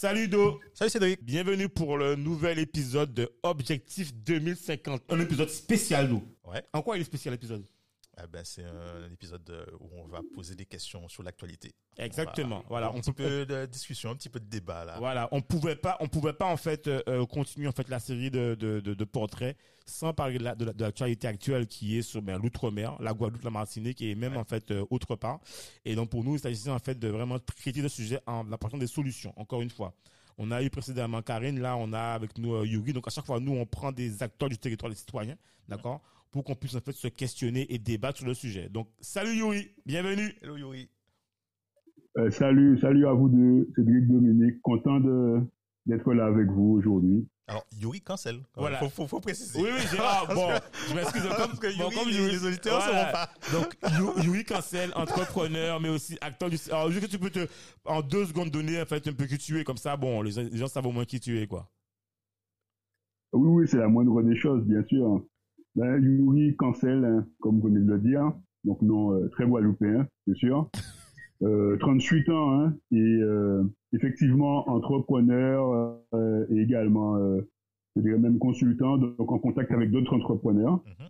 Salut Do. Salut Cédric. Bienvenue pour le nouvel épisode de Objectif 2050. Un épisode spécial, nous. Ouais. En quoi il est spécial l'épisode? Eh ben, c'est un épisode où on va poser des questions sur l'actualité. Exactement. Voilà. Un on petit peut- peu de discussion, un petit peu de débat là. Voilà, on pouvait pas, on pouvait pas en fait euh, euh, continuer en fait la série de, de, de, de portraits sans parler de la- de la- de l'actualité actuelle qui est sur ben, l'outre-mer, la Guadeloupe, la Martinique et même Ouais. en fait euh, autre part. Et donc pour nous, il s'agissait en fait de vraiment traiter le sujet en apportant des solutions. Encore une fois, on a eu précédemment Karine, là on a avec nous euh, Yuri. Donc à chaque fois, nous on prend des acteurs du territoire, des citoyens, d'accord, pour qu'on puisse en fait se questionner et débattre sur le sujet. Donc salut Yuri, bienvenue. Hello Yuri. Euh, salut, salut à vous deux, Cédric Dominique, content de d'être là avec vous aujourd'hui. Alors Yuri cancel. Voilà. Faut, faut, faut préciser. Oui, oui, Gérard, bon, je m'excuse. Comme, Parce que bon, Yuri, comme les- Yuri- les auditeurs ne voilà. sauront pas. Donc, Yu- Yuri Cancel, entrepreneur, mais aussi acteur du. Alors, juste que tu peux te, en deux secondes, donner en fait un peu qui tu es, comme ça, bon, les, les gens savent au moins qui tu es, quoi. Oui, oui, c'est la moindre des choses, bien sûr. Ben, Yuri Cancel, hein, comme vous venez de le dire, donc nom euh, très guadeloupéen, bien sûr. Euh, 38 ans, hein, et euh, effectivement entrepreneur euh, et également, euh, je dirais même consultant, donc en contact avec d'autres entrepreneurs. Mhm.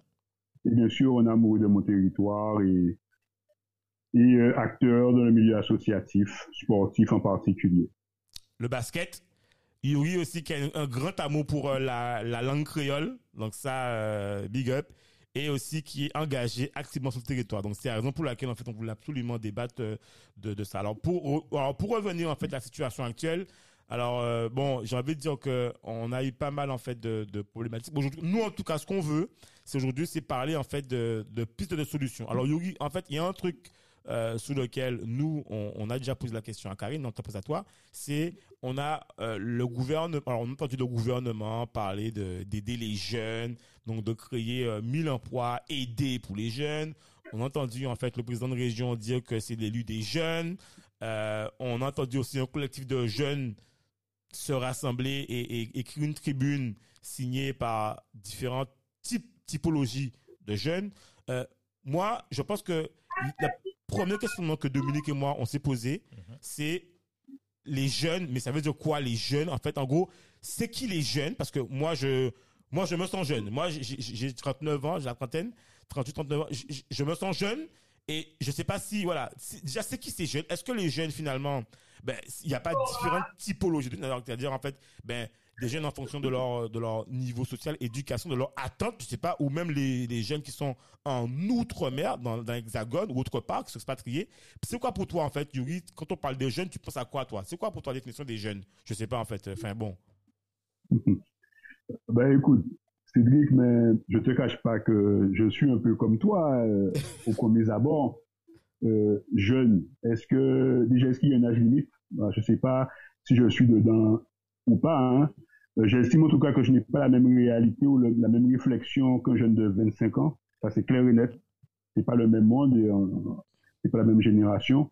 Et bien sûr, en amoureux de mon territoire et, et acteur dans le milieu associatif, sportif en particulier. Le basket. Yuri aussi qui a un, grand amour pour euh, la, la langue créole. Donc, ça, euh, big up. Et aussi qui est engagé activement sur le territoire. Donc, c'est la raison pour laquelle, en fait, on voulait absolument débattre euh, de, ça. Alors, pour, revenir, en fait, à la situation actuelle, alors, bon, j'ai envie de dire que on a eu pas mal, en fait, de, problématiques. Nous, en tout cas, ce qu'on veut, c'est aujourd'hui, c'est parler, en fait, de, de pistes de solutions. Alors, Yuri, en fait, il y a un truc euh, sur lequel nous, on, a déjà posé la question à Karine, on t'a à toi, c'est on a euh, le gouvernement, alors on a entendu le gouvernement parler de d'aider les jeunes, donc de créer euh, 1000 emplois aidés pour les jeunes. On a entendu en fait le président de région dire que c'est l'élu des jeunes. Euh, on a entendu aussi un collectif de jeunes se rassembler et, et écrire une tribune signée par différentes types, typologies de jeunes. Moi, je pense que la première question que Dominique et moi on s'est posé, Mhm. c'est les jeunes, mais ça veut dire quoi les jeunes En fait, en gros, c'est qui les jeunes? Parce que moi, je, moi, je me sens jeune. Moi, j'ai- j'ai j'ai 39 ans, j'ai la trentaine, 38, 39 ans. Je, me sens jeune et je sais pas si, voilà, déjà, c'est qui ces jeunes? Est-ce que les jeunes, finalement, ben, il n'y a pas différentes typologies de C'est-à-dire, en fait, ben, des jeunes en fonction de leur, de leur niveau social, éducation, de leur attente, je sais pas, ou même les, les jeunes qui sont en outre-mer, dans, l'hexagone ou autre part, qui sont expatriés. C'est quoi pour toi, en fait, Yuri, quand on parle des jeunes, tu penses à quoi, toi? C'est quoi pour toi la définition des jeunes? Je sais pas, en fait. Enfin, bon. Ben écoute, Cédric, mais je te cache pas que je suis un peu comme toi euh, au premier abord. Euh, jeune, est-ce que déjà est-ce qu'il y a un âge limite? Ben, Je sais pas si je suis dedans ou pas. Hein. Euh, J'estime en tout cas que je n'ai pas la même réalité ou le- la même réflexion qu'un jeune de 25 ans. Ça c'est clair et net. C'est pas le même monde et euh, c'est pas la même génération.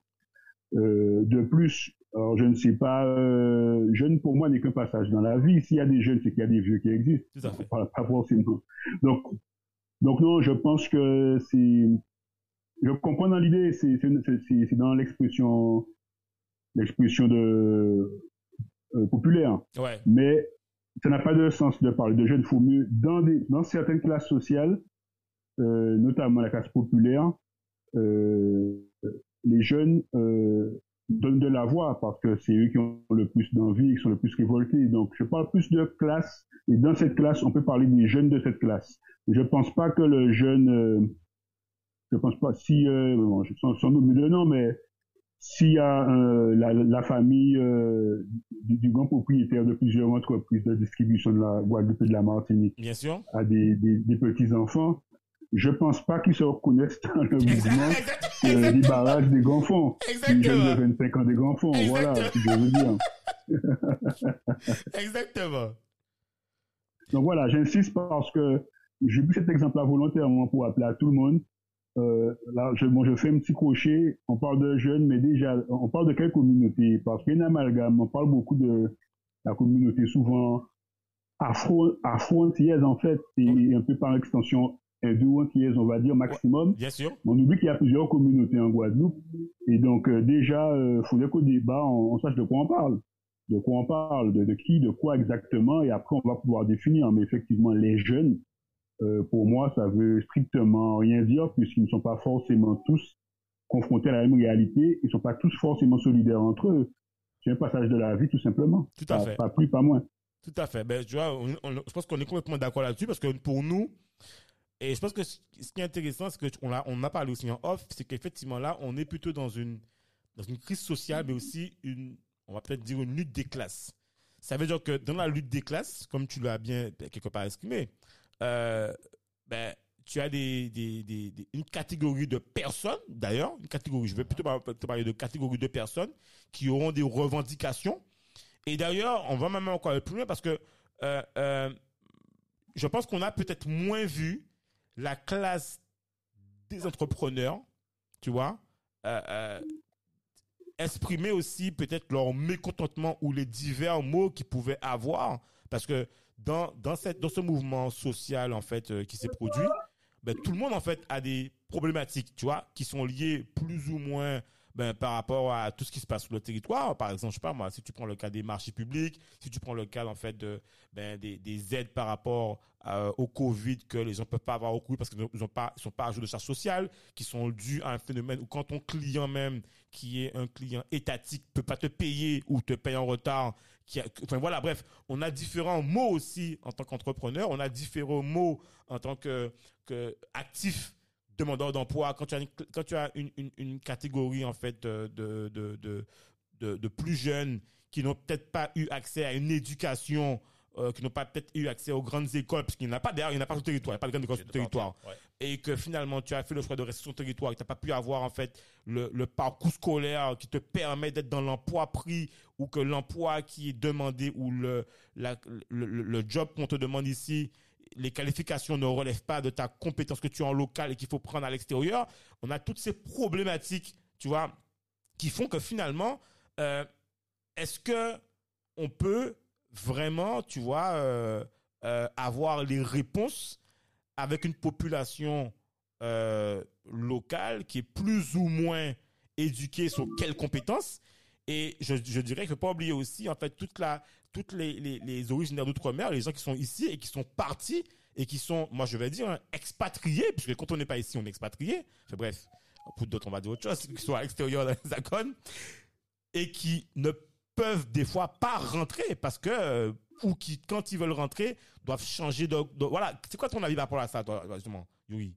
Euh, de plus, alors je ne sais pas, euh, jeune pour moi n'est qu'un passage dans la vie. S'il y a des jeunes, c'est qu'il y a des vieux qui existent. Tout à fait. Pas, pas forcément. Donc, donc non, je pense que c'est, je comprends dans l'idée, c'est, c'est dans l'expression, l'expression de euh, populaire, Ouais. mais ça n'a pas de sens de parler de jeunes. Il faut mieux dans certaines classes sociales, euh, notamment la classe populaire, euh, les jeunes euh, donnent de la voix parce que c'est eux qui ont le plus d'envie, qui sont le plus révoltés. Donc, je parle plus de classe et dans cette classe, on peut parler des jeunes de cette classe. Je pense pas que le jeune, je pense pas si, bon, sans, sans nommer mais s'il y a euh, la, la, famille euh, du, du, grand propriétaire de plusieurs entreprises de distribution de la Guadeloupe et de la Martinique Bien sûr. a des, des, des petits-enfants, je pense pas qu'ils se reconnaissent dans le mouvement euh, des barrages des grands fonds. Les jeunes de 25 ans des grands fonds, voilà ce que je veux dire. Exactement. Donc voilà, j'insiste parce que j'ai pris cet exemple-là volontairement pour appeler à tout le monde euh, là, je, bon, je fais un petit crochet. On parle de jeunes, mais déjà, on parle de quelle communauté? Parce qu'il y a un amalgame. On parle beaucoup de la communauté souvent afro-antillaise, en fait, et un peu par extension hindou-antillaise, on va dire, maximum. Bien sûr. On oublie qu'il y a plusieurs communautés en Guadeloupe. Et donc, euh, déjà, il euh, faudrait qu'au débat, on, on, sache de quoi on parle. De quoi on parle, de, de qui, de quoi exactement? Et après, on va pouvoir définir. Mais effectivement, les jeunes, euh, pour moi, ça veut strictement rien dire puisqu'ils ne sont pas forcément tous confrontés à la même réalité. Ils ne sont pas tous forcément solidaires entre eux. C'est un passage de la vie, tout simplement. Tout à pas, fait. Pas plus, pas moins. Tout à fait. Ben, tu vois, on, on, je pense qu'on est complètement d'accord là-dessus parce que pour nous, et je pense que ce qui est intéressant, c'est qu'on a, on a parlé aussi en off, c'est qu'effectivement là, on est plutôt dans une, dans une crise sociale, mais aussi une, on va peut-être dire une lutte des classes. Ça veut dire que dans la lutte des classes, comme tu l'as bien quelque part exprimé, euh, ben, tu as des, des, des, une catégorie de personnes, d'ailleurs, une catégorie, je vais plutôt te parler de catégorie de personnes qui auront des revendications. Et d'ailleurs, on va même encore plus loin parce que euh, euh, je pense qu'on a peut-être moins vu la classe des entrepreneurs, tu vois, exprimer aussi peut-être leur mécontentement ou les divers mots qu'ils pouvaient avoir. Parce que dans, dans, cette, dans ce mouvement social, en fait, euh, qui s'est produit, ben, tout le monde, en fait, a des problématiques, tu vois, qui sont liées plus ou moins ben, par rapport à tout ce qui se passe sur le territoire. Par exemple, je sais pas moi, si tu prends le cas des marchés publics, si tu prends le cas en fait de ben, des, des aides par rapport euh, au Covid que les gens peuvent pas avoir au Covid parce qu'ils n'ont pas, ils sont pas à jour de charges sociales, qui sont dus à un phénomène où quand ton client même, qui est un client étatique, peut pas te payer ou te paye en retard, qui a, enfin voilà, bref, on a différents mots aussi en tant qu'entrepreneur, on a différents mots en tant que, que actif demandeur d'emploi, quand tu as une, quand tu as une, une, une catégorie en fait de, de, de, de, de plus jeunes qui n'ont peut-être pas eu accès à une éducation, euh, qui n'ont pas peut-être eu accès aux grandes écoles, parce qu'il n'y en a pas d'ailleurs, il n'y en a pas sur le territoire, il n'y a pas de grandes écoles sur le territoire. Ouais. Et que finalement tu as fait le choix de rester sur le territoire, tu n'as pas pu avoir en fait le, parcours scolaire qui te permet d'être dans l'emploi pris, ou que l'emploi qui est demandé, ou le, le job qu'on te demande ici, les qualifications ne relèvent pas de ta compétence que tu as en local et qu'il faut prendre à l'extérieur. On a toutes ces problématiques, tu vois, qui font que finalement, euh, est-ce que on peut vraiment, tu vois, euh, euh, avoir les réponses avec une population euh, locale qui est plus ou moins éduquée sur quelles compétences et je, je dirais qu'il ne faut pas oublier aussi, en fait, toute la, toutes les, les, originaires d'outre-mer, les gens qui sont ici et qui sont partis et qui sont, moi je vais dire, expatriés, puisque quand on n'est pas ici, on est expatrié. Bref, pour d'autres, on va dire autre chose, qui sont à l'extérieur de l'hexagone et qui ne peuvent des fois pas rentrer parce que, euh, ou qui, quand ils veulent rentrer, doivent changer de. voilà, c'est quoi ton avis par rapport à ça, toi, justement, Yuri?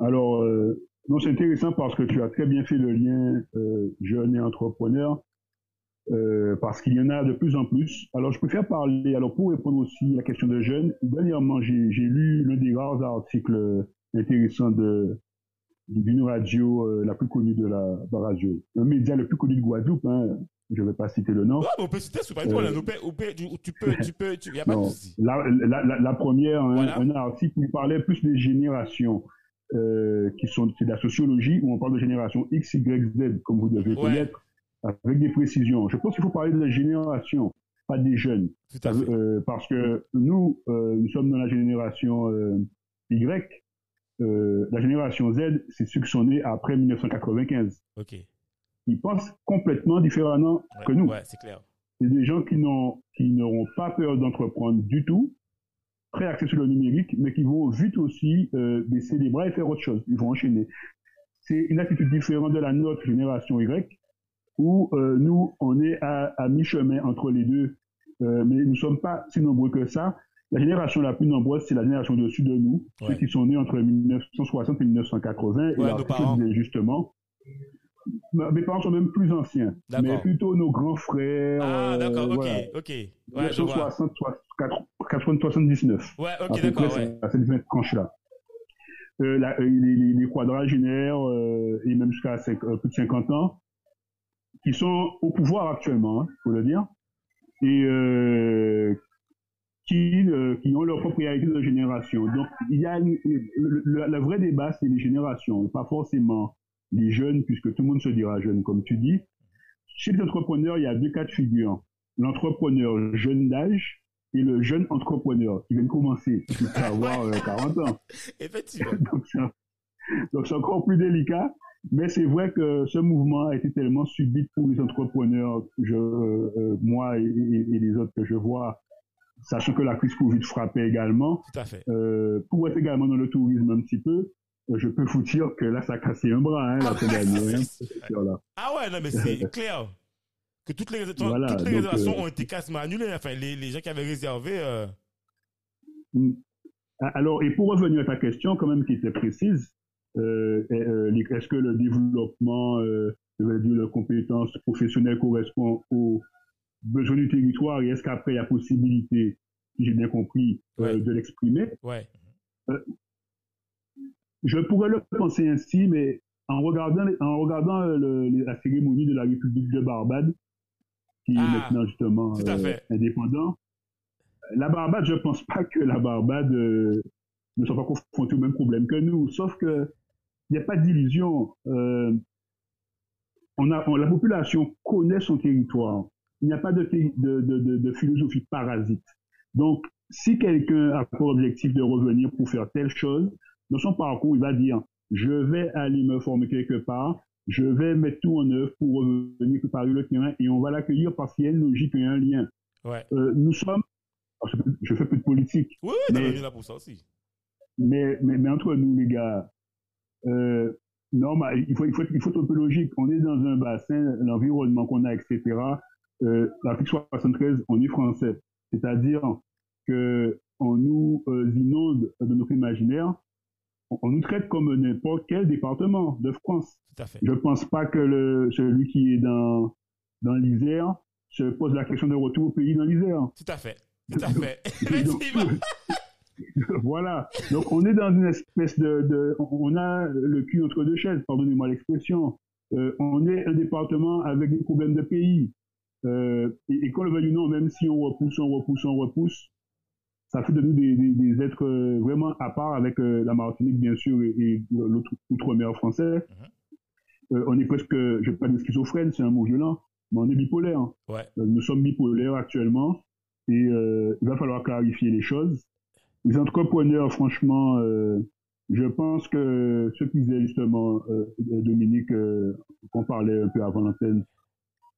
Alors, euh, non, c'est intéressant parce que tu as très bien fait le lien euh, jeune et entrepreneur. Euh, parce qu'il y en a de plus en plus. Alors, je préfère parler, alors pour répondre aussi à la question de jeunes, dernièrement, j'ai lu l'un des rares articles intéressants de d'une radio euh, la plus connue de la, de la radio, un média le plus connu de Guadeloupe, hein, je ne vais pas citer le nom. Ouais, mais on peut citer, c'est pas euh, tu, tu peux, tu peux, tu, y a pas de souci. la, la, la, la première, Voilà. un, un article qui parlait plus des générations, euh, qui sont, c'est de la sociologie, où on parle de génération X, Y, Z, comme vous devez Ouais. connaître, avec des précisions. Je pense qu'il faut parler de la génération, pas des jeunes. Tout à fait. Euh, parce que nous, euh, nous sommes dans la génération euh, Y. Euh, la génération Z, c'est ceux qui sont nés après 1995. Ok. Ils pensent complètement différemment Ouais, que nous. ouais, c'est clair. C'est des gens qui n'ont qui n'auront pas peur d'entreprendre du tout, très axés sur le numérique, mais qui vont vite aussi euh, baisser les bras et faire autre chose. Ils vont enchaîner. C'est une attitude différente de la nôtre génération Y, où euh, nous, on est à, à mi-chemin entre les deux, euh, mais nous ne sommes pas si nombreux que ça. La génération la plus nombreuse, c'est la génération au-dessus de nous, Ouais. ceux qui sont nés entre 1960 et 1980. Ouais, et l'article parents. justement, mes parents sont même plus anciens, mais plutôt nos grands frères. Ah, euh, d'accord, ok, voilà. ok. Ouais, je vois. 1960, 80, 79. Ouais, ok, d'accord, ouais. à cette. Euh, la- euh, les, les- les quadragénaires, euh, et même jusqu'à euh, plus de 50 ans, qui sont au pouvoir actuellement, il faut le dire, et euh, qui, qui ont leur propre réalité de génération. Donc, il y a une- le, le- le vrai débat, c'est les générations, pas forcément les jeunes, puisque tout le monde se dira jeune, comme tu dis. Chez les entrepreneurs, il y a deux cas de figure. L'entrepreneur jeune d'âge et le jeune entrepreneur qui vient de commencer, qui peut avoir euh, 40 ans. Effectivement. Donc, c'est encore plus délicat. Mais c'est vrai que ce mouvement a été tellement subit pour les entrepreneurs, je, euh, euh, moi et, et- et les autres que je vois, sachant que la crise Covid frappait également, Tout à fait. euh, pour être également dans le tourisme un petit peu, euh, je peux vous dire que là, ça a cassé un bras, hein, la Ah semaine dernière, hein. Ah ouais, non, mais c'est clair. Que toutes les, Voilà, toutes les réservations euh, ont été quasiment annulées. Enfin, les, les gens qui avaient réservé. euh, Alors, et pour revenir à ta question, quand même, qui était précise, euh, est-ce que le développement, je veux dire, de compétences professionnelles correspond aux besoins du territoire et est-ce qu'après, il y a possibilité, si j'ai bien compris, Ouais. de l'exprimer? Ouais. Je pourrais le penser ainsi, mais en regardant, en regardant euh, le- la cérémonie de la République de Barbade, qui Ah, est maintenant justement euh, indépendant, la Barbade, je pense pas que la Barbade euh, ne soit pas confrontée au même problème que nous, sauf que il n'y a pas d'illusion. Euh, on a, on- la population connaît son territoire. Il n'y a pas de, thé- de, de, de, de philosophie parasite. Donc, si quelqu'un a pour objectif de revenir pour faire telle chose, dans son parcours, il va dire, je vais aller me former quelque part, je vais mettre tout en œuvre pour revenir préparer le terrain et on va l'accueillir parce qu'il y a une logique et un lien. Ouais. Euh, nous sommes, je fais- plus de politique, Oui, oui, Mais- là pour ça aussi. mais, mais, mais entre nous, les gars, euh, non, il faut, il, faut, il faut être un peu logique. On est dans un bassin, l'environnement qu'on a, etc. Euh, L'Afrique 73, on est français. C'est-à-dire que on nous euh, inonde de notre imaginaire. On, nous traite comme n'importe quel département de France. Tout à fait. Je pense pas que le, celui qui est dans, dans l'Isère se pose la question de retour au pays dans l'Isère. Tout à fait. Tout à fait. Donc, voilà. Donc on est dans une espèce de, de- on a le cul entre deux chaises, pardonnez-moi l'expression. Euh, on est un département avec des problèmes de pays. Euh, et, et qu'on le veuille ou non, même si on repousse, on repousse, on repousse, ça fait de nous des, des- des êtres euh, vraiment à part avec euh, la Martinique bien sûr et, et l'autre outre-mer français. Euh, on est presque, je vais pas dire schizophrène, c'est un mot violent, mais on est bipolaire. Ouais. Nous sommes bipolaires actuellement et euh, il va falloir clarifier les choses. Les entrepreneurs, franchement, euh, je pense que ce qu'ils disait justement euh, Dominique, euh, qu'on parlait un peu avant l'antenne,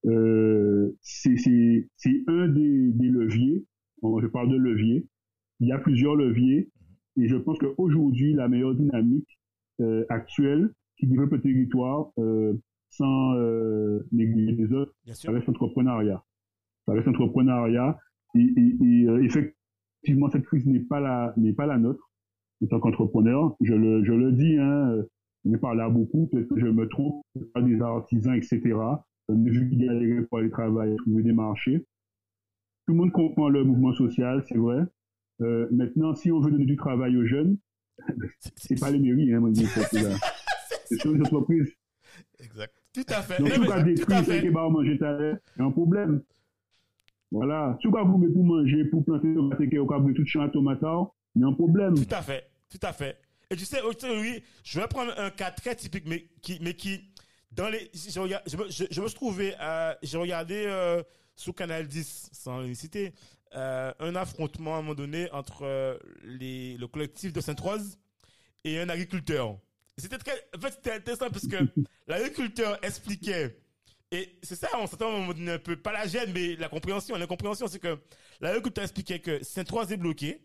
euh, c'est un des, des leviers. Bon, je parle de levier. Il y a plusieurs leviers et je pense qu'aujourd'hui, la meilleure dynamique euh, actuelle qui développe le territoire euh, sans euh, négliger les autres, ça reste entrepreneuriat. Ça reste entrepreneuriat. Et, et, et, euh, effectivement, cette crise n'est pas la n'est pas la nôtre en tant qu'entrepreneur. Je le je le dis, hein, euh, on parle là beaucoup. Peut-être que je me trompe. Pas des artisans, etc. On a vu qu'ils galéraient pour aller travailler, trouver des marchés. Tout le monde comprend le mouvement social, c'est vrai. Euh, maintenant, si on veut donner du travail aux jeunes, c'est pas les mairies, hein, c'est. C'est les entreprises. Exact. Tout à fait. Donc, si pas détruire ce qui va manger ta a un problème. Voilà. Si vous pas vous mettez pour manger, pour planter tomate et au cabri tout champ à tomate, il y a un problème. Tout à fait, tout à fait. Et tu sais, oui, je vais prendre un cas très typique, mais qui, mais qui dans les, je, regarde, je, me, je, je me suis trouvé, euh, j'ai regardé euh, sur Canal 10, sans les citer, euh, un affrontement à un moment donné entre euh, les, le collectif de Sainte-Rose et un agriculteur. C'était très, en fait, c'était intéressant parce que l'agriculteur expliquait, et c'est ça, on s'entend à un moment donné un peu, pas la gêne, mais la compréhension. La compréhension, c'est que l'agriculteur expliquait que Sainte-Rose est bloqué,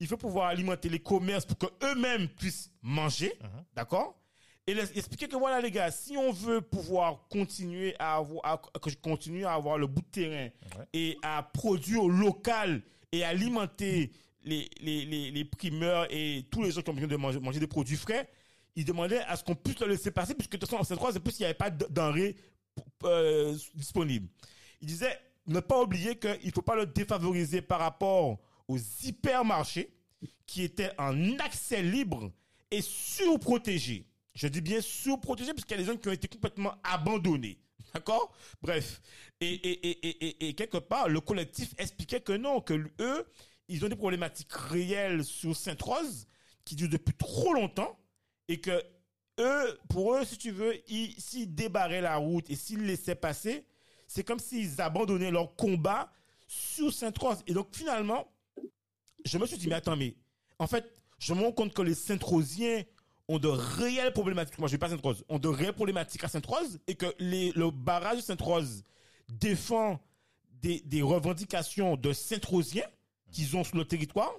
il faut pouvoir alimenter les commerces pour qu'eux-mêmes puissent manger, Mhm. d'accord? Et les- expliquer que voilà les gars, si on veut pouvoir continuer à avoir, à- que je continue à avoir le bout de terrain Ouais. et à produire au local et alimenter les, les, les, les primeurs et tous les gens qui ont besoin de manger, manger des produits frais, il demandait à ce qu'on puisse le laisser passer, puisque de toute façon, en Sainte-Croix, plus, il n'y avait pas de denrées euh, disponibles. Il disait ne pas oublier qu'il ne faut pas le défavoriser par rapport aux hypermarchés qui étaient en accès libre et surprotégés. Je dis bien surprotégés parce qu'il y a des zones qui ont été complètement abandonnées. D'accord? Bref. Et, et, et, et, quelque part, le collectif expliquait que non, que eux, ils ont des problématiques réelles sur Sainte-Rose qui durent depuis trop longtemps et que eux, pour eux, si tu veux, s'ils débarraient la route et s'ils laissaient passer, c'est comme s'ils abandonnaient leur combat sur Sainte-Rose. Et donc, finalement, je me suis dit, mais attends, mais en fait, je me rends compte que les Saint-Rosiens ont de réelles problématiques. Moi, je vais pas Sainte-Rose. Ont de réelles problématiques à Sainte-Rose et que le barrage de Sainte-Rose défend des, revendications de Saint-Rosiens qu'ils ont sur le territoire.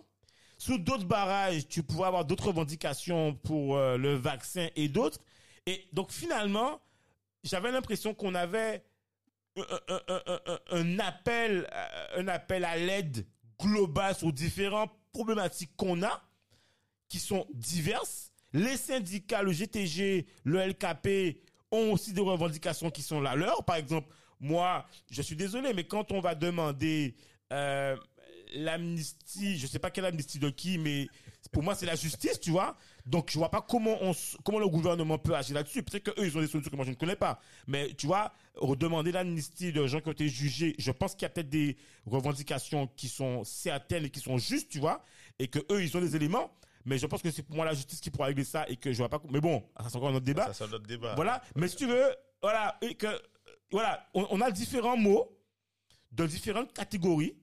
Sous d'autres barrages, tu pouvais avoir d'autres revendications pour euh, le vaccin et d'autres. Et donc, finalement, j'avais l'impression qu'on avait un, appel, euh, un appel à l'aide globale sur différentes problématiques qu'on a, qui sont diverses. Les syndicats, le GTG, le LKP ont aussi des revendications qui sont la leur. Par exemple, moi, je suis désolé, mais quand on va demander euh, l'amnistie, je sais pas quelle amnistie de qui, mais pour moi, c'est la justice, tu vois. Donc, je vois pas comment on, comment le gouvernement peut agir là-dessus. Peut-être qu'eux, ils ont des solutions que moi, je ne connais pas. Mais, tu vois, demander l'amnistie de gens qui ont été jugés, je pense qu'il y a peut-être des revendications qui sont certaines et qui sont justes, tu vois, et que eux, ils ont des éléments. Mais je pense que c'est pour moi la justice qui pourra régler ça et que je vois pas. Mais bon, ça c'est encore un autre débat. Ça c'est un autre débat. Voilà. Mais si tu veux, voilà, et que, voilà, on a différents mots de différentes catégories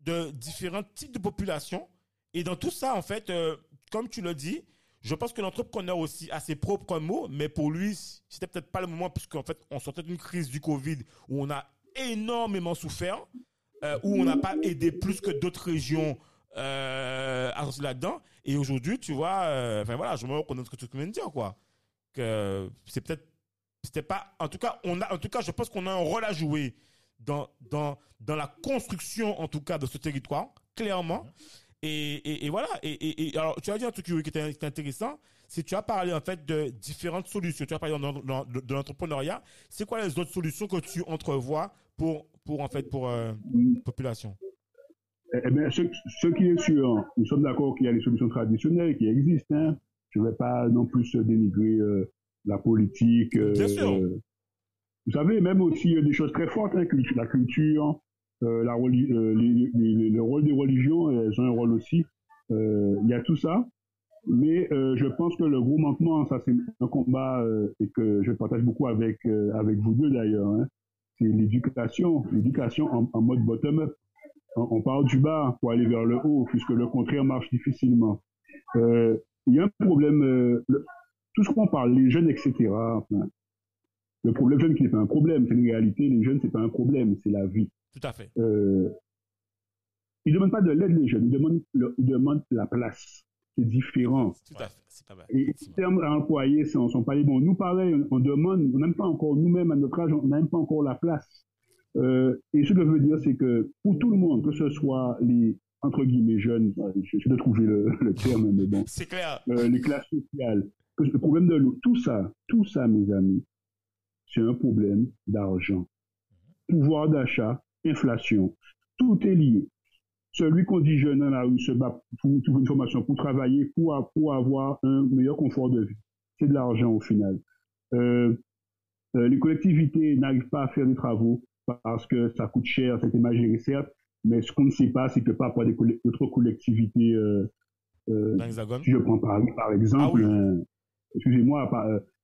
de différents types de populations. Et dans tout ça, en fait, euh, comme tu l'as dit, je pense que l'entrepreneur aussi a ses propres mots, mais pour lui, c'était peut-être pas le moment, puisqu'en fait, on sortait d'une crise du Covid où on a énormément souffert, euh, où on n'a pas aidé plus que d'autres régions euh, là-dedans. Et aujourd'hui, tu vois, euh, enfin voilà, je me reconnais ce que tu viens de dire, quoi. Que c'est peut-être, c'était pas, en tout cas, on a, en tout cas, je pense qu'on a un rôle à jouer dans, dans, dans la construction, en tout cas, de ce territoire, clairement. Et, et, voilà. Et, alors, tu as dit un truc qui était, intéressant, c'est tu as parlé en fait de différentes solutions. Tu as parlé de, l'entrepreneuriat. C'est quoi les autres solutions que tu entrevois pour, pour en fait, pour euh, la population? Eh, eh bien, ce, qui est sûr, nous sommes d'accord qu'il y a les solutions traditionnelles qui existent. Hein. Je ne vais pas non plus dénigrer euh, la politique. Bien sûr. Euh, vous savez, même aussi des choses très fortes, hein, la culture, euh, euh, le rôle des religions, elles ont un rôle aussi. Euh, il y a tout ça. Mais je pense que le gros manquement, ça c'est un combat et que je partage beaucoup avec avec vous deux d'ailleurs. Hein, c'est l'éducation, l'éducation en, mode bottom-up. On, part du bas pour aller vers le haut, puisque le contraire marche difficilement. Il y a un problème, tout ce qu'on parle, les jeunes, etc. Enfin, le problème jeune qui n'est pas un problème, c'est une réalité. Les jeunes, c'est pas un problème, c'est la vie. Tout à fait. Euh, ils ne demandent pas de l'aide, les jeunes. Ils demandent, ils demandent la place. C'est différent. Tout à fait. C'est pas mal. Et les termes à employer ne sont, pas les bons. Nous, pareil, on demande, on n'aime pas encore, nous-mêmes, à notre âge, on n'aime pas encore la place. Euh, et ce que je veux dire, c'est que pour tout le monde, que ce soit les, entre guillemets, jeunes, je vais trouver le, le terme, mais bon. C'est clair. Euh, les classes sociales, le problème de l'eau, tout ça, tout ça, mes amis, c'est un problème d'argent. Pouvoir d'achat, inflation, tout est lié. Celui qu'on dit jeune dans la rue se bat pour trouver une formation, pour travailler, pour, pour avoir un meilleur confort de vie. C'est de l'argent au final. Euh, euh, les collectivités n'arrivent pas à faire des travaux parce que ça coûte cher, c'est imagé certes, mais ce qu'on ne sait pas, c'est que parfois d'autres collectivités, euh, si je prends Paris par exemple, ah excusez-moi,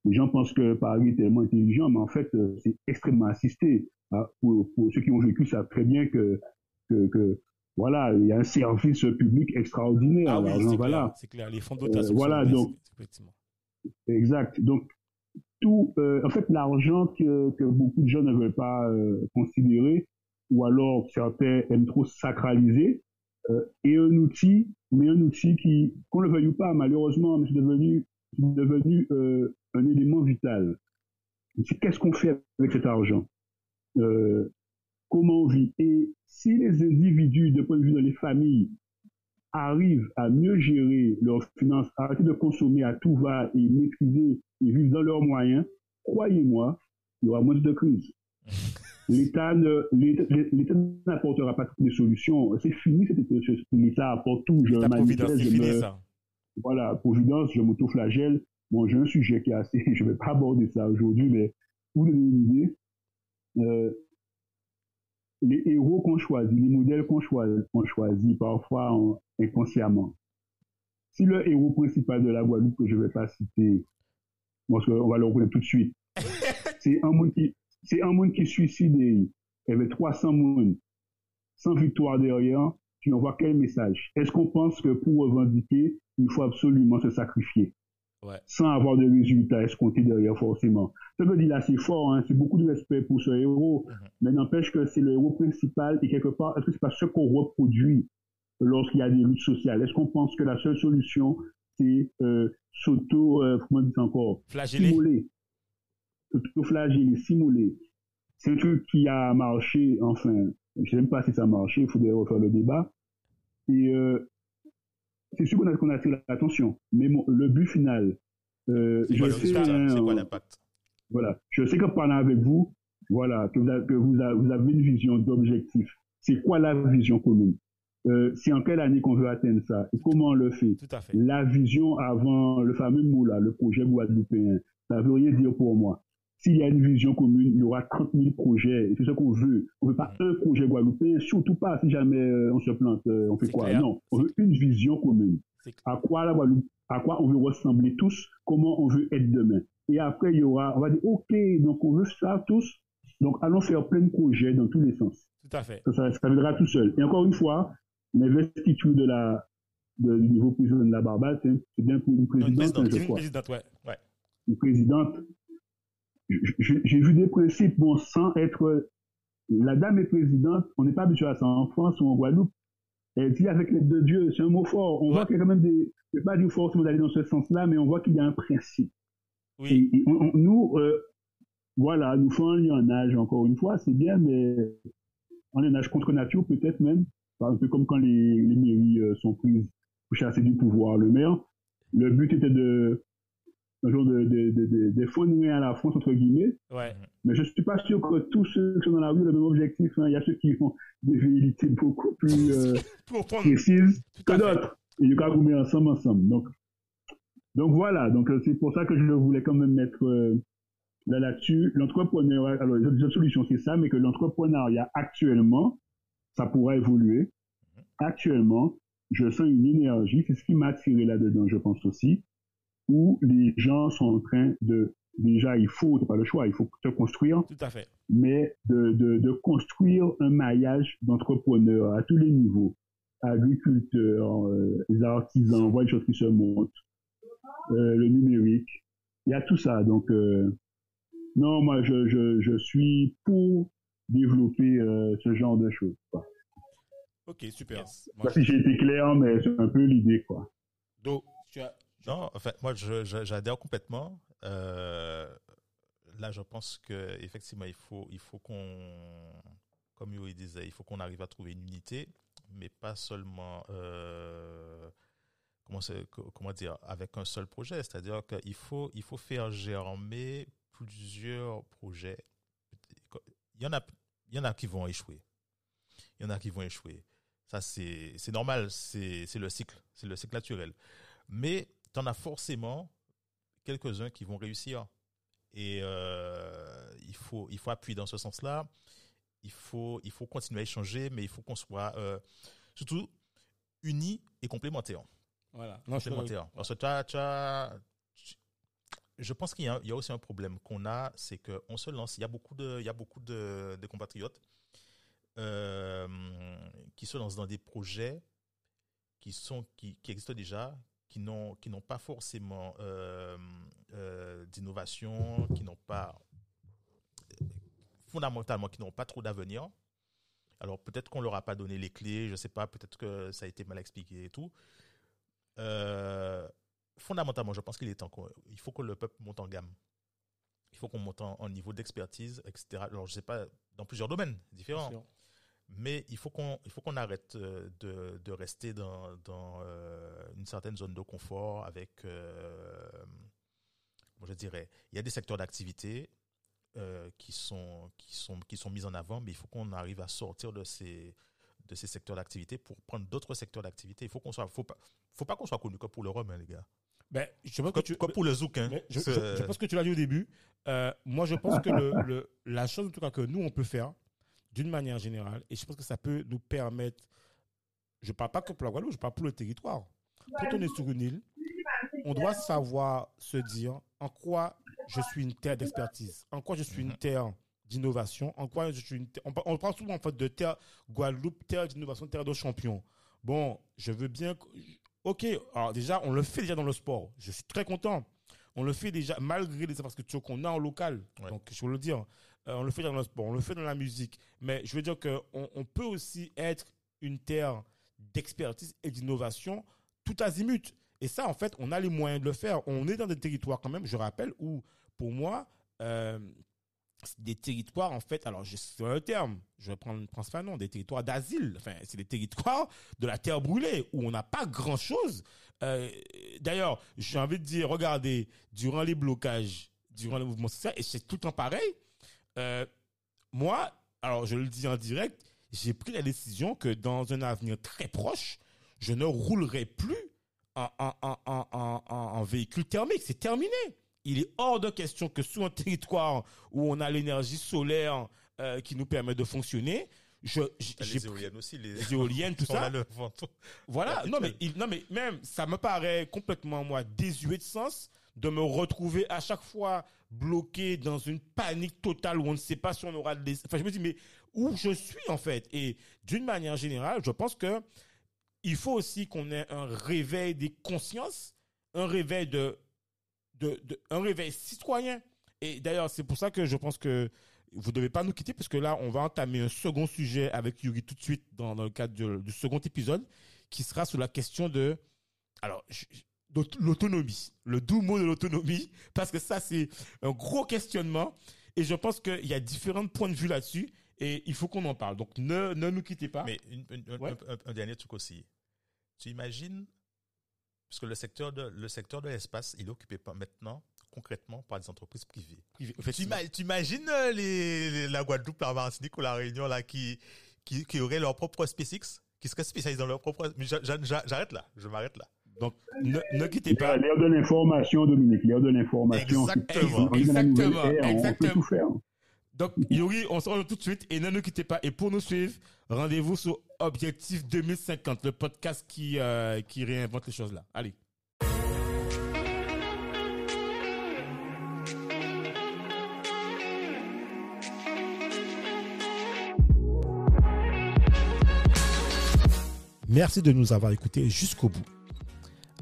les gens pensent que Paris est tellement intelligent, mais en fait, euh, c'est extrêmement assisté. Hein. Pour, ceux qui ont vécu, savent très bien que, que, voilà, il y a un service public extraordinaire. Ah oui, c'est clair, les fonds de. Euh, voilà, donc, exact. Donc, tout, euh, en fait, l'argent que, beaucoup de gens ne veulent pas considérer, ou alors certains aiment trop sacraliser, est un outil, mais un outil qui, qu'on le veuille ou pas, malheureusement, c'est devenu devenu euh, un élément vital. Qu'est-ce qu'on fait avec cet argent? Euh, Comment on vit? Et si les individus, de point de vue de les familles, arrivent à mieux gérer leurs finances, arrêter de consommer à tout va et maîtriser et vivre dans leurs moyens, croyez-moi, il y aura moins de crise. L'État n'apportera pas toutes les solutions. C'est fini cette L'État apporte tout. Je c'est fini ça. Voilà, Providence, je m'auto-flagelle. Bon, j'ai un sujet qui est assez, je ne vais pas aborder ça aujourd'hui, mais pour donner une idée, euh, les héros qu'on choisit, les modèles qu'on choisit, choisit parfois inconsciemment. Si le héros principal de la Guadeloupe, que je ne vais pas citer, parce qu'on va le reconnaître tout de suite, c'est un monde qui, c'est un monde qui est suicidé. Il y avait 300 monde sans victoire derrière. Tu envoies quel message? Est-ce qu'on pense que pour revendiquer, il faut absolument se sacrifier? Sans avoir de résultats escomptés derrière forcément. Ça veut dire là, c'est fort, hein, c'est beaucoup de respect pour ce héros, mhm. mais n'empêche que c'est le héros principal et quelque part, est-ce que c'est pas ce qu'on reproduit lorsqu'il y a des luttes sociales? Est-ce qu'on pense que la seule solution, c'est euh, s'auto, euh, comment dire encore, simuler, s'auto-flageller, simuler. C'est un truc qui a marché, enfin, je ne sais même pas si ça a marché, il faudrait refaire le débat. Et euh, c'est sûr qu'on a, qu'on a attiré l'attention, mais le but final, euh, je sais, hein, c'est quoi l'impact Voilà, je sais qu'en parlant avec vous, voilà, que vous avez, que vous avez, une vision d'objectif. C'est quoi la vision commune euh, C'est en quelle année qu'on veut atteindre ça et comment on le fait, Tout à fait. La vision avant le fameux mot là, le projet guadeloupéen, ça veut rien dire pour moi. S'il y a une vision commune, il y aura 30 000 projets. Et c'est ce qu'on veut. On ne veut pas un projet guadeloupéen, surtout pas si jamais euh, on se plante, euh, on fait quoi Non, on veut une vision commune. À quoi la Guadeloupe, à quoi on veut ressembler tous, comment on veut être demain. Et après, il y aura, on va dire, OK, donc on veut ça tous. Donc allons faire plein de projets dans tous les sens. Tout à fait. Ça, ça, viendra tout seul. Et encore une fois, l'investiture de la, de, du nouveau président de la Barbade, c'est bien une présidente, une présidente, je crois. Une présidente, ouais. ouais. Une présidente j'ai vu des principes, bon, sans être, la dame est présidente, on n'est pas habitué à ça en France ou en Guadeloupe. Elle dit avec l'aide de Dieu, c'est un mot fort. On voit qu'il y a quand même des, je pas dire forcément d'aller dans ce sens-là, mais on voit qu'il y a un principe. Oui. Et, nous, euh, voilà, nous faisons un lionnage, encore une fois, c'est bien, mais un lionnage contre nature, peut-être même. Un peu comme quand les, les mairies euh, sont prises pour chasser du pouvoir le maire. Le but était de, un genre de, de, de, de, à la France, entre guillemets. Ouais. Mais je suis pas sûr que tous ceux qui sont dans la rue ont le même objectif. Hein. Il y a ceux qui font des vérités beaucoup plus euh, précises que d'autres. Et ils vous mettre ensemble, ensemble. Donc, donc voilà. Donc euh, c'est pour ça que je voulais quand même mettre euh, là là-dessus. L'entrepreneuriat, alors les autres solutions c'est ça, mais que l'entrepreneuriat actuellement, ça pourra évoluer. Actuellement, je sens une énergie, c'est ce qui m'a attiré là-dedans, je pense aussi où les gens sont en train de, déjà, il faut, c'est pas le choix, il faut se construire. Tout à fait. Mais de, de, de construire un maillage d'entrepreneurs à tous les niveaux. Agriculteurs, euh, les artisans, on voit les choses qui se montent. Euh, le numérique. Il y a tout ça. Donc, euh, non, moi, je, je, je suis pour développer euh, ce genre de choses. Quoi. Ok, super. Moi, si j'ai été clair, mais c'est un peu l'idée, quoi. Donc, tu as, non, en fait, moi, j'adhère complètement. Euh, là, je pense que effectivement, il faut, il faut qu'on, comme il disait, il faut qu'on arrive à trouver une unité, mais pas seulement, euh, comment dire, avec un seul projet. C'est-à-dire qu'il faut, il faut faire germer plusieurs projets. Il y en a, il y en a qui vont échouer. Il y en a qui vont échouer. Ça, c'est normal. C'est le cycle. C'est le cycle naturel. Mais tu en as forcément quelques-uns qui vont réussir. Et euh, il, faut, il faut appuyer dans ce sens-là. Il faut, il faut continuer à échanger, mais il faut qu'on soit euh, surtout unis et complémentaires. Voilà. complémentaires. Parce que tu as, tu as, je pense qu'il y, y, a aussi un problème qu'on a, c'est qu'on se lance. Il y a beaucoup de, il y a beaucoup de, de compatriotes euh, qui se lancent dans des projets qui sont qui, qui existent déjà, qui n'ont qui n'ont pas forcément euh, euh, d'innovation, qui n'ont pas fondamentalement qui n'ont pas trop d'avenir. Alors peut-être qu'on leur a pas donné les clés, je sais pas, peut-être que ça a été mal expliqué et tout. Euh, fondamentalement, je pense qu'il est temps il faut que le peuple monte en gamme. Il faut qu'on monte en, niveau d'expertise, etc. Alors je sais pas dans plusieurs domaines différents. Mais il faut qu'on il faut qu'on arrête euh, de, de rester dans, dans euh, une certaine zone de confort avec, euh, je dirais, il y a des secteurs d'activité euh, qui sont qui sont qui sont mis en avant, mais il faut qu'on arrive à sortir de ces de ces secteurs d'activité pour prendre d'autres secteurs d'activité. Il faut qu'on soit, faut pas, faut pas qu'on soit connu que pour le rhum, hein, les gars. Ben, je pense que Comme, tu, comme pour le zouk, hein. je, C'est- je- je pense que tu l'as dit au début. Euh, moi, je pense que le, le- la chose, en tout cas, que nous, on peut faire, d'une manière générale, et je pense que ça peut nous permettre, je parle pas que pour la Guadeloupe, je parle pour le territoire. Quand on est sur une île, on doit savoir se dire en quoi je suis une terre d'expertise, en quoi je suis une terre d'innovation, en quoi je suis une terre- on, par- on parle souvent en fait de terre Guadeloupe, terre d'innovation, terre de champion. Bon, je veux bien. Ok, alors déjà, on le fait déjà dans le sport. Je suis très content. On le fait déjà malgré les infrastructures qu'on a en local. Ouais. Donc, je veux le dire, on le fait dans le sport, on le fait dans la musique. Mais je veux dire qu'on on peut aussi être une terre d'expertise et d'innovation tout azimut. Et ça, en fait, on a les moyens de le faire. On est dans des territoires quand même, je rappelle, où, pour moi, euh, c'est des territoires, en fait, alors sais le terme, je vais prendre Prince Fanon, des territoires d'asile. Enfin, c'est des territoires de la terre brûlée, où on n'a pas grand-chose. Euh, D'ailleurs, j'ai envie de dire, regardez, durant les blocages, durant le mouvement social, et c'est tout le temps pareil, euh, moi, alors je le dis en direct, j'ai pris la décision que dans un avenir très proche, je ne roulerai plus en, en, en, en, véhicule thermique. C'est terminé. Il est hors de question que sur un territoire où on a l'énergie solaire euh, qui nous permet de fonctionner, je, j'ai les éoliennes aussi, les, les éoliennes, tout ça. le Voilà, non mais, il, non mais même, ça me paraît complètement, moi, désuet de sens de me retrouver à chaque fois bloqué dans une panique totale où on ne sait pas si on aura des... Enfin, je me dis, mais où je suis en fait? Et d'une manière générale, je pense que il faut aussi qu'on ait un réveil des consciences, un réveil de, de, un réveil citoyen. Et d'ailleurs, c'est pour ça que je pense que vous devez pas nous quitter parce que là, on va entamer un second sujet avec Yuri tout de suite dans, le cadre de- du second épisode qui sera sur la question de, alors, je- l'autonomie, le doux mot de l'autonomie, parce que ça, c'est un gros questionnement. Et je pense qu'il y a différents points de vue là-dessus et il faut qu'on en parle. Donc, ne, ne nous quittez pas. Mais une- une- un- Ouais. un, un- un dernier truc aussi. Tu imagines, parce que le secteur de le secteur de l'espace, il est occupé pas maintenant concrètement par des entreprises privées. Privé- Tu, imagines euh, les, les- la Guadeloupe, la Martinique ou la Réunion là qui qui, qui auraient leur propre SpaceX, qui seraient spécialisés dans leur propre. Mais j'arrête là, je m'arrête là. Donc, ne, ne quittez pas. L'ère de l'information, Dominique, l'ère de l'information. Exactement. on Exactement, ère, on- exactement. peut tout faire. Donc, Yuri, on se retrouve tout de suite et ne nous quittez pas. Et pour nous suivre, rendez-vous sur Objectif 2050, le podcast qui, euh, qui réinvente les choses là. Allez. Merci de nous avoir écoutés jusqu'au bout.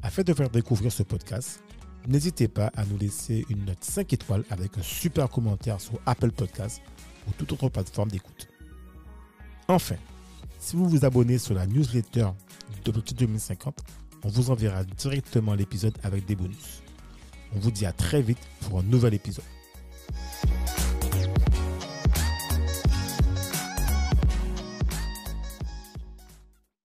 Afin de faire découvrir ce podcast, n'hésitez pas à nous laisser une note 5 étoiles avec un super commentaire sur Apple Podcast ou toute autre plateforme d'écoute. Enfin, si vous vous abonnez sur la newsletter d'Objectif 2050, on vous enverra directement l'épisode avec des bonus. On vous dit à très vite pour un nouvel épisode.